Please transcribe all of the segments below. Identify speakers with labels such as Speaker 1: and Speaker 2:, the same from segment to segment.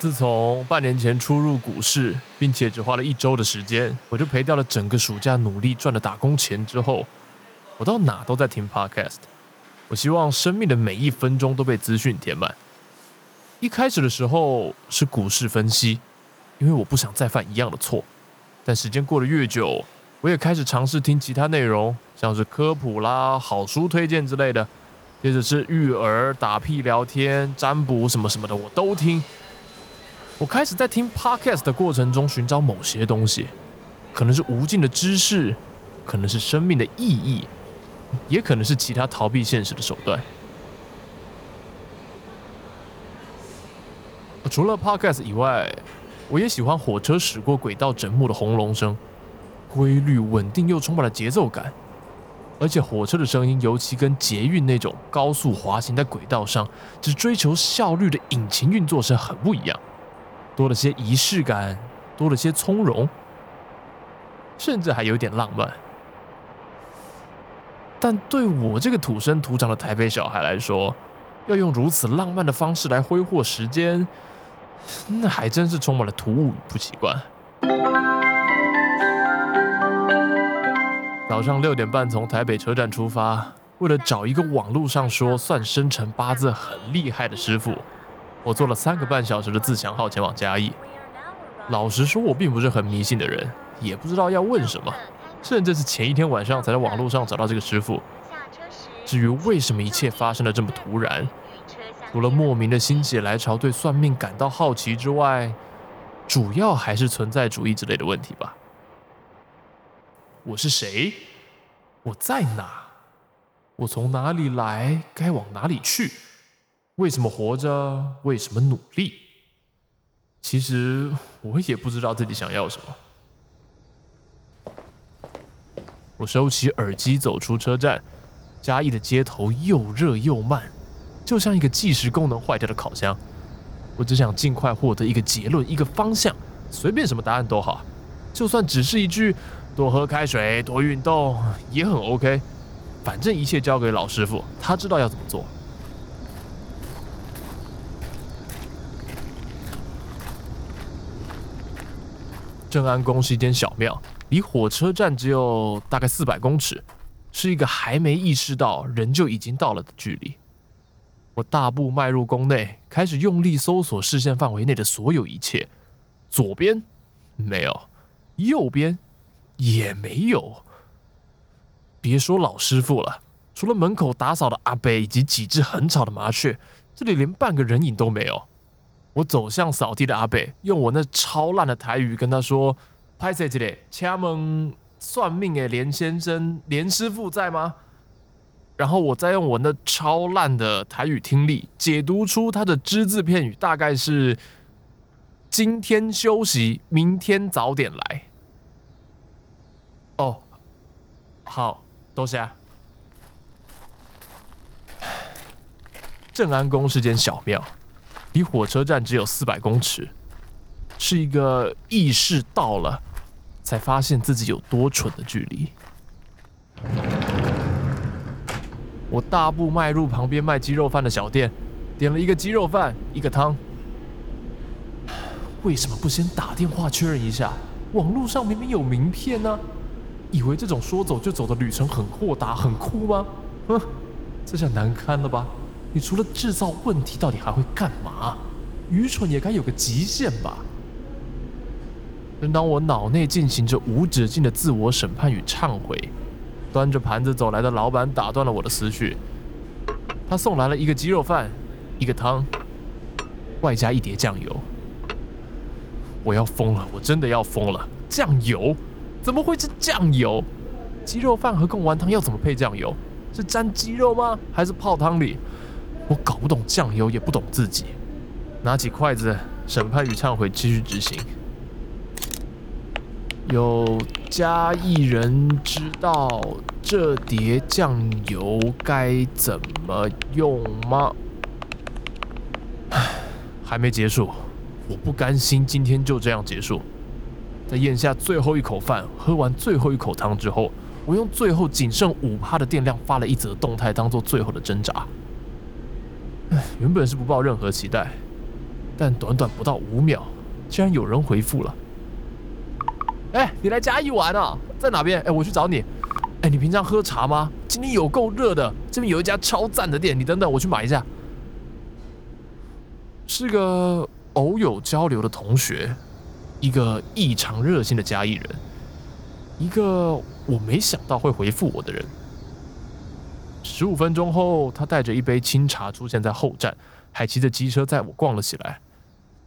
Speaker 1: 自从半年前初入股市，并且只花了一周的时间，我就赔掉了整个暑假努力赚的打工钱之后，我到哪都在听 podcast。我希望生命的每一分钟都被资讯填满。一开始的时候是股市分析，因为我不想再犯一样的错。但时间过得越久，我也开始尝试听其他内容，像是科普啦、好书推荐之类的。接着是育儿、打屁聊天、占卜什么什么的，我都听。我开始在听 podcast 的过程中寻找某些东西，可能是无尽的知识，可能是生命的意义，也可能是其他逃避现实的手段。除了 podcast 以外，我也喜欢火车驶过轨道整幕的轰隆声，规律、稳定又充满了节奏感。而且火车的声音，尤其跟捷运那种高速滑行在轨道上只追求效率的引擎运作声很不一样。多了些仪式感，多了些从容，甚至还有点浪漫。但对我这个土生土长的台北小孩来说，要用如此浪漫的方式来挥霍时间，那还真是充满了突兀与不习惯。早上六点半从台北车站出发，为了找一个网络上说算生辰八字很厉害的师傅。我坐了三个半小时的自强号前往嘉义。老实说，我并不是很迷信的人，也不知道要问什么，甚至是前一天晚上才在网络上找到这个师傅。至于为什么一切发生的这么突然，除了莫名的心血来潮对算命感到好奇之外，主要还是存在主义之类的问题吧。我是谁？我在哪？我从哪里来？该往哪里去？为什么活着？为什么努力？其实我也不知道自己想要什么。我收起耳机，走出车站。嘉义的街头又热又慢，就像一个计时功能坏掉的烤箱。我只想尽快获得一个结论，一个方向，随便什么答案都好，就算只是一句“多喝开水，多运动”也很 OK。反正一切交给老师傅，他知道要怎么做。正安宫是一间小庙，离火车站只有大概四百公尺，是一个还没意识到人就已经到了的距离。我大步迈入宫内，开始用力搜索视线范围内的所有一切。左边没有，右边也没有。别说老师傅了，除了门口打扫的阿伯以及几只很吵的麻雀，这里连半个人影都没有。我走向扫地的阿北，用我那超烂的台语跟他说：“拍谁之类，请问算命的连先生、连师傅在吗？”然后我再用我那超烂的台语听力解读出他的只字片语，大概是：“今天休息，明天早点来。”哦，好，多谢。正安宫是间小庙。离火车站只有四百公尺，是一个意识到了才发现自己有多蠢的距离。我大步迈入旁边卖鸡肉饭的小店，点了一个鸡肉饭，一个汤。为什么不先打电话确认一下？网络上明明有名片呢，以为这种说走就走的旅程很豁达、很酷吗？哼，这下难堪了吧？你除了制造问题，到底还会干嘛？愚蠢也该有个极限吧。正当我脑内进行着无止境的自我审判与忏悔，端着盘子走来的老板打断了我的思绪。他送来了一个鸡肉饭，一个汤，外加一碟酱油。我要疯了，我真的要疯了！酱油？怎么会是酱油？鸡肉饭和贡丸汤要怎么配酱油？是沾鸡肉吗？还是泡汤里？我搞不懂酱油，也不懂自己。拿起筷子，审判与忏悔继续执行。有加一人知道这碟酱油该怎么用吗？还没结束。我不甘心今天就这样结束。在咽下最后一口饭，喝完最后一口汤之后，我用最后仅剩五帕的电量发了一则动态，当做最后的挣扎。原本是不抱任何期待，但短短不到五秒，竟然有人回复了。哎，你来嘉义玩啊？在哪边？哎，我去找你。哎，你平常喝茶吗？今天有够热的，这边有一家超赞的店，你等等，我去买一下。是个偶有交流的同学，一个异常热心的嘉义人，一个我没想到会回复我的人。十五分钟后，他带着一杯清茶出现在后站，还骑着机车载我逛了起来。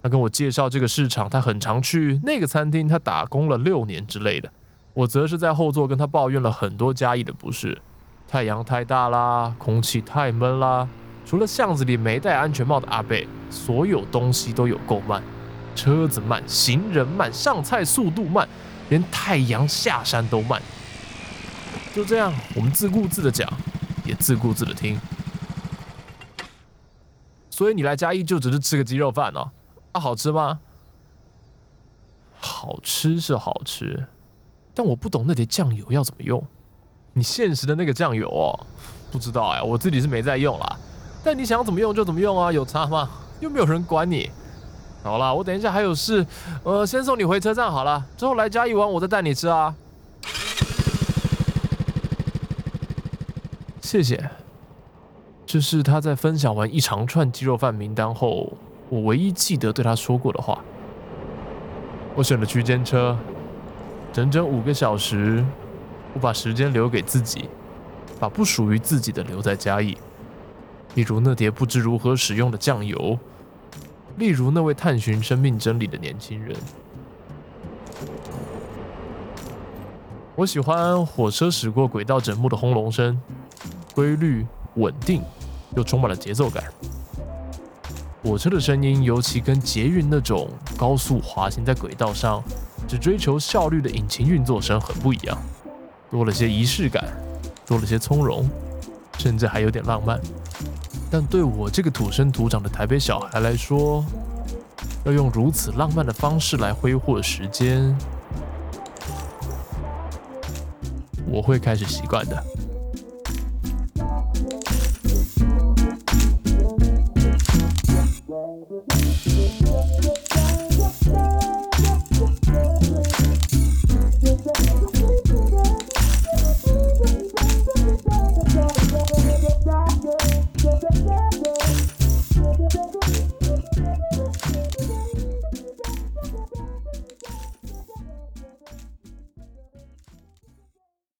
Speaker 1: 他跟我介绍这个市场，他很常去那个餐厅，他打工了六年之类的。我则是在后座跟他抱怨了很多嘉义的不是：太阳太大啦，空气太闷啦，除了巷子里没戴安全帽的阿贝，所有东西都有够慢，车子慢，行人慢，上菜速度慢，连太阳下山都慢。就这样，我们自顾自的讲，也自顾自的听。所以你来嘉义就只是吃个鸡肉饭哦？啊，好吃吗？好吃是好吃，但我不懂那碟酱油要怎么用。你现实的那个酱油哦，不知道哎，我自己是没在用啦。但你想怎么用就怎么用啊，有差吗？又没有人管你。好啦，我等一下还有事，呃，先送你回车站好了。之后来嘉义玩，我再带你吃啊。谢谢。这是他在分享完一长串鸡肉饭名单后。我唯一记得对他说过的话。我选了区间车，整整五个小时，我把时间留给自己，把不属于自己的留在嘉义，例如那碟不知如何使用的酱油，例如那位探寻生命真理的年轻人。我喜欢火车驶过轨道枕木的轰隆声，规律、稳定，又充满了节奏感。火车的声音，尤其跟捷运那种高速滑行在轨道上，只追求效率的引擎运作声很不一样，多了些仪式感，多了些从容，甚至还有点浪漫。但对我这个土生土长的台北小孩来说，要用如此浪漫的方式来挥霍时间，我会开始习惯的。